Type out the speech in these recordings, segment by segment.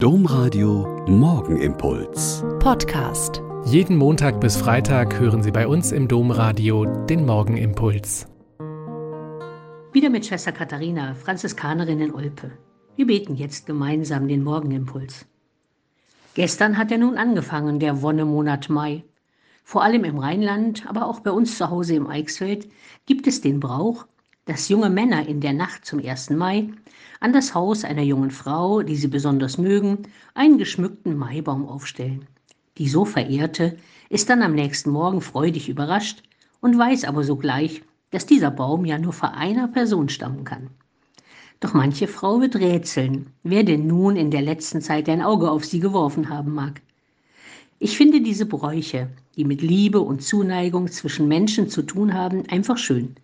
Domradio Morgenimpuls. Podcast. Jeden Montag bis Freitag hören Sie bei uns im Domradio den Morgenimpuls. Wieder mit Schwester Katharina, Franziskanerin in Olpe. Wir beten jetzt gemeinsam den Morgenimpuls. Gestern hat er nun angefangen, der Wonnemonat Mai. Vor allem im Rheinland, aber auch bei uns zu Hause im Eichsfeld gibt es den Brauch, dass junge Männer in der Nacht zum 1. Mai an das Haus einer jungen Frau, die sie besonders mögen, einen geschmückten Maibaum aufstellen. Die so verehrte ist dann am nächsten Morgen freudig überrascht und weiß aber sogleich, dass dieser Baum ja nur von einer Person stammen kann. Doch manche Frau wird rätseln, wer denn nun in der letzten Zeit ein Auge auf sie geworfen haben mag. Ich finde diese Bräuche, die mit Liebe und Zuneigung zwischen Menschen zu tun haben, einfach schön.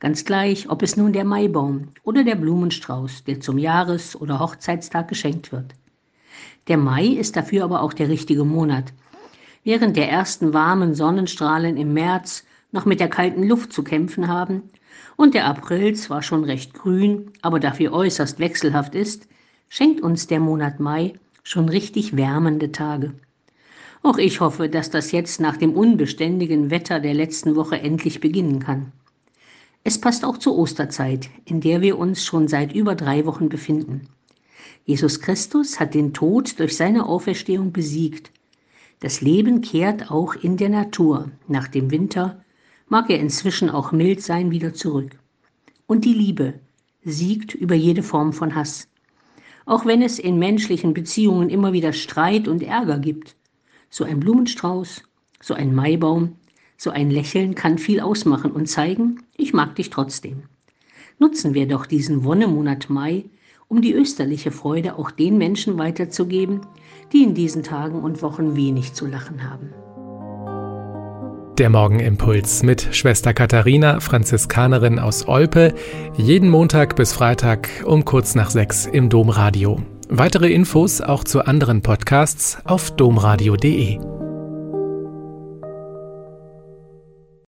Ganz gleich, ob es nun der Maibaum oder der Blumenstrauß, der zum Jahres- oder Hochzeitstag geschenkt wird. Der Mai ist dafür aber auch der richtige Monat. Während der ersten warmen Sonnenstrahlen im März noch mit der kalten Luft zu kämpfen haben und der April zwar schon recht grün, aber dafür äußerst wechselhaft ist, schenkt uns der Monat Mai schon richtig wärmende Tage. Auch ich hoffe, dass das jetzt nach dem unbeständigen Wetter der letzten Woche endlich beginnen kann. Es passt auch zur Osterzeit, in der wir uns schon seit über drei Wochen befinden. Jesus Christus hat den Tod durch seine Auferstehung besiegt. Das Leben kehrt auch in der Natur nach dem Winter, mag er inzwischen auch mild sein, wieder zurück. Und die Liebe siegt über jede Form von Hass. Auch wenn es in menschlichen Beziehungen immer wieder Streit und Ärger gibt. So ein Blumenstrauß, so ein Maibaum, so ein Lächeln kann viel ausmachen und zeigen, ich mag dich trotzdem. Nutzen wir doch diesen Wonnemonat Mai, um die österliche Freude auch den Menschen weiterzugeben, die in diesen Tagen und Wochen wenig zu lachen haben. Der Morgenimpuls mit Schwester Katharina, Franziskanerin aus Olpe, jeden Montag bis Freitag um kurz nach sechs im Domradio. Weitere Infos auch zu anderen Podcasts auf domradio.de.